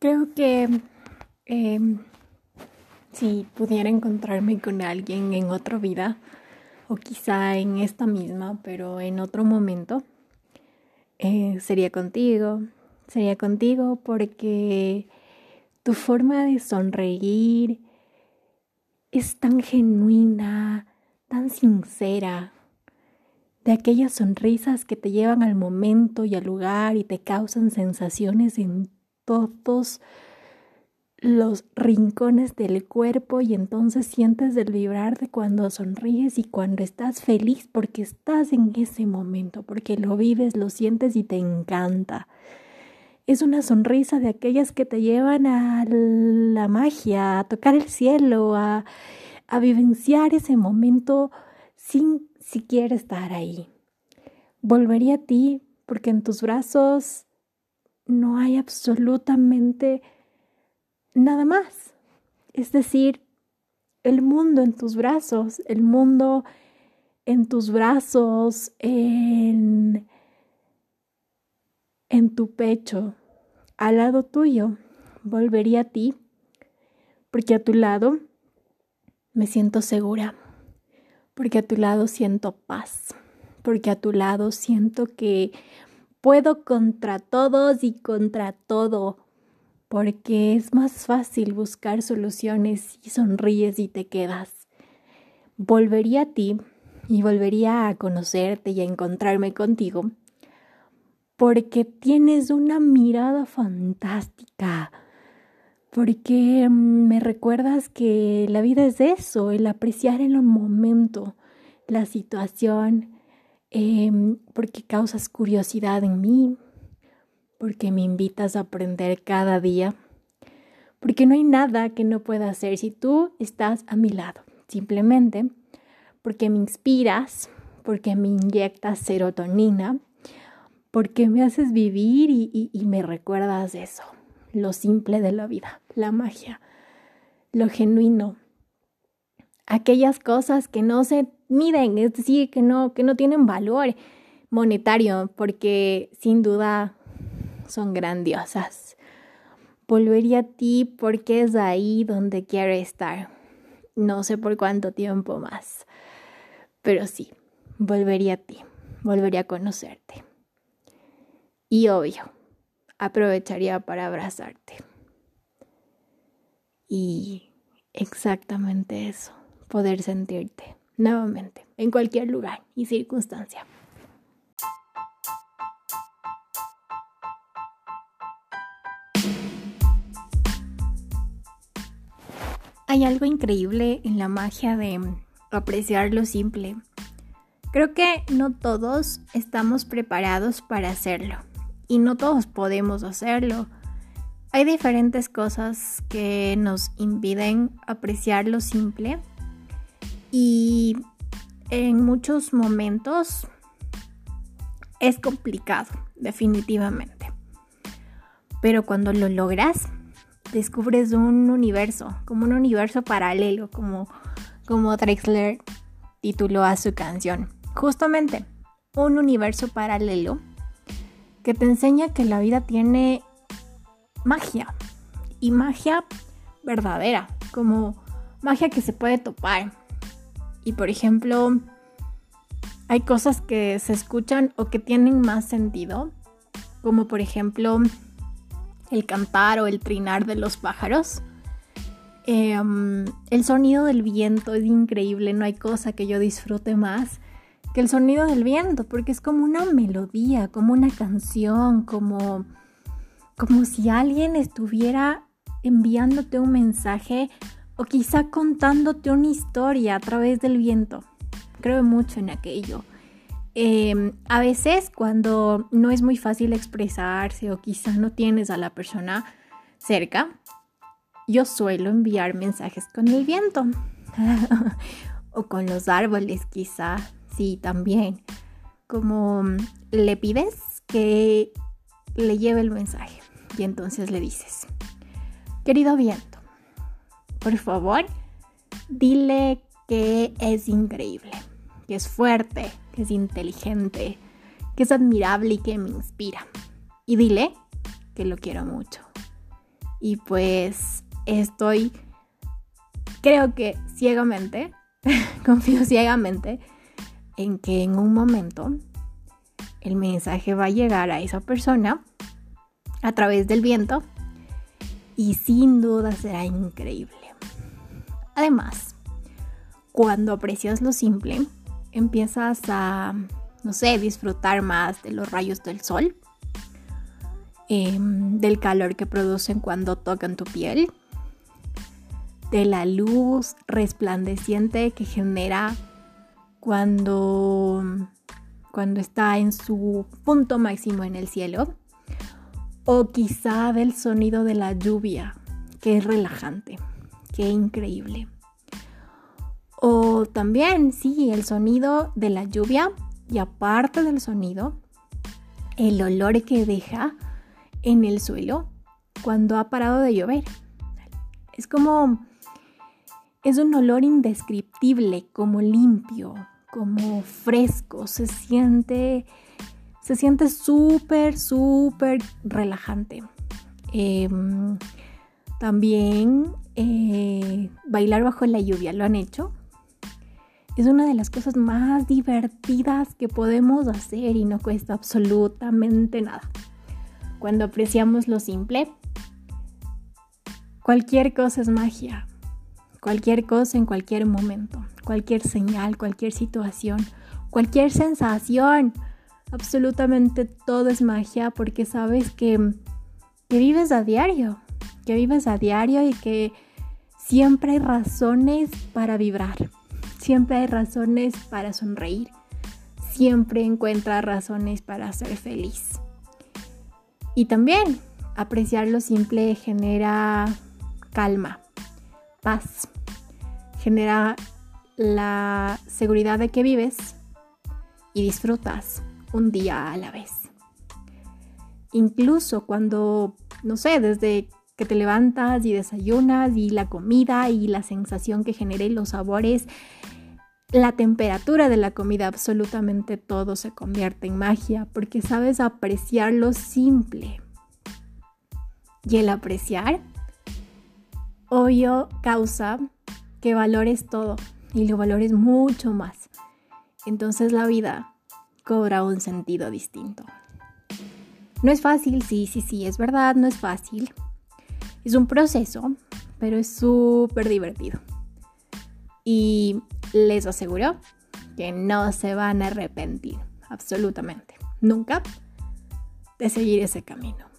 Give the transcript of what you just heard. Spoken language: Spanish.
Creo que em, si pudiera encontrarme con alguien en otra vida, o quizá en esta misma, pero en otro momento, eh, sería contigo. Sería contigo porque tu forma de sonreír es tan genuina, tan sincera, de aquellas sonrisas que te llevan al momento y al lugar y te causan sensaciones en todos los rincones del cuerpo y entonces sientes el vibrar de cuando sonríes y cuando estás feliz porque estás en ese momento, porque lo vives, lo sientes y te encanta. Es una sonrisa de aquellas que te llevan a la magia, a tocar el cielo, a, a vivenciar ese momento sin siquiera estar ahí. Volvería a ti porque en tus brazos no hay absolutamente nada más. Es decir, el mundo en tus brazos, el mundo en tus brazos, en, en tu pecho, al lado tuyo, volvería a ti, porque a tu lado me siento segura, porque a tu lado siento paz, porque a tu lado siento que puedo contra todos y contra todo, porque es más fácil buscar soluciones y sonríes y te quedas. Volvería a ti y volvería a conocerte y a encontrarme contigo, porque tienes una mirada fantástica, porque mm, me recuerdas que la vida es eso, el apreciar en un momento la situación, Em, porque causas curiosidad en mí, porque me invitas a aprender cada día, porque no hay nada que no pueda hacer. Si tú estás a mi lado, simplemente porque me inspiras, porque me inyectas serotonina, porque me haces vivir y, y me recuerdas eso, lo simple de la vida, la magia, lo genuino, aquellas cosas que no se miden, es decir, que no, que no tienen valor monetario, porque sin duda son grandiosas. Volvería a ti porque es ahí donde quiero estar. No sé por cuánto tiempo más, pero sí, volvería a ti, volvería a conocerte. Y obvio, aprovecharía para abrazarte. Y exactamente eso poder sentirte nuevamente en cualquier lugar y circunstancia. Hay algo increíble en la magia de apreciar lo simple. Creo que no todos estamos preparados para hacerlo y no todos podemos hacerlo. Hay diferentes cosas que nos impiden apreciar lo simple y en muchos momentos es complicado, definitivamente. Pero cuando lo logras, descubres un universo, como un universo paralelo, como, como Drexler tituló a su canción. Justamente, un universo paralelo que te enseña que la vida tiene magia y magia verdadera, como magia que se puede topar, y por ejemplo, hay cosas que se escuchan o que tienen más sentido, como por ejemplo el cantar o el trinar de los pájaros. Em, el sonido del viento es increíble, no hay cosa que yo disfrute más que el sonido del viento, porque es como una melodía, como una canción, como, como si alguien estuviera enviándote un mensaje o quizá contándote una historia a través del viento. Creo mucho en aquello. Em, a veces cuando no es muy fácil expresarse o quizá no tienes a la persona cerca, yo suelo enviar mensajes con el viento o con los árboles quizá, sí, también. Como le pides que le lleve el mensaje y entonces le dices, querido viento, por favor, dile que es increíble, que es fuerte, que es inteligente, que es admirable y que me inspira. Y dile que lo quiero mucho. Y pues estoy, creo que ciegamente, confío ciegamente en que en un momento el mensaje va a llegar a esa persona a través del viento y sin duda será increíble. Además, cuando aprecias lo simple, empiezas a, no sé, disfrutar más de los rayos del sol, em, del calor que producen cuando tocan tu piel, de la luz resplandeciente que genera cuando, cuando está en su punto máximo en el cielo, o quizá del sonido de la lluvia, que es relajante, qué increíble. O también, sí, el sonido de la lluvia y aparte del sonido, el olor que deja en el suelo cuando ha parado de llover. Es como, es un olor indescriptible, como limpio, como fresco, se siente, se siente súper, súper relajante. Em, también eh, bailar bajo la lluvia, ¿lo han hecho? es una de las cosas más divertidas que podemos hacer y no cuesta absolutamente nada. Cuando apreciamos lo simple, cualquier cosa es magia. Cualquier cosa en cualquier momento, cualquier señal, cualquier situación, cualquier sensación. Absolutamente todo es magia porque sabes que, que vives a diario, que vives a diario y que siempre hay razones para vibrar Siempre hay razones para sonreír. Siempre encuentra razones para ser feliz. Y también apreciar lo simple genera calma, paz, genera la seguridad de que vives y disfrutas un día a la vez. Incluso cuando, no sé, desde que te levantas y desayunas y la comida y la sensación que genere los sabores, la temperatura de la comida, absolutamente todo se convierte en magia porque sabes apreciar lo simple. Y el apreciar, obvio, causa que valores todo y lo valores mucho más. Entonces la vida cobra un sentido distinto. No es fácil, sí, sí, sí, es verdad, no es fácil. Es un proceso, pero es súper divertido. Y les aseguro que no se van a arrepentir, absolutamente, nunca, de seguir ese camino.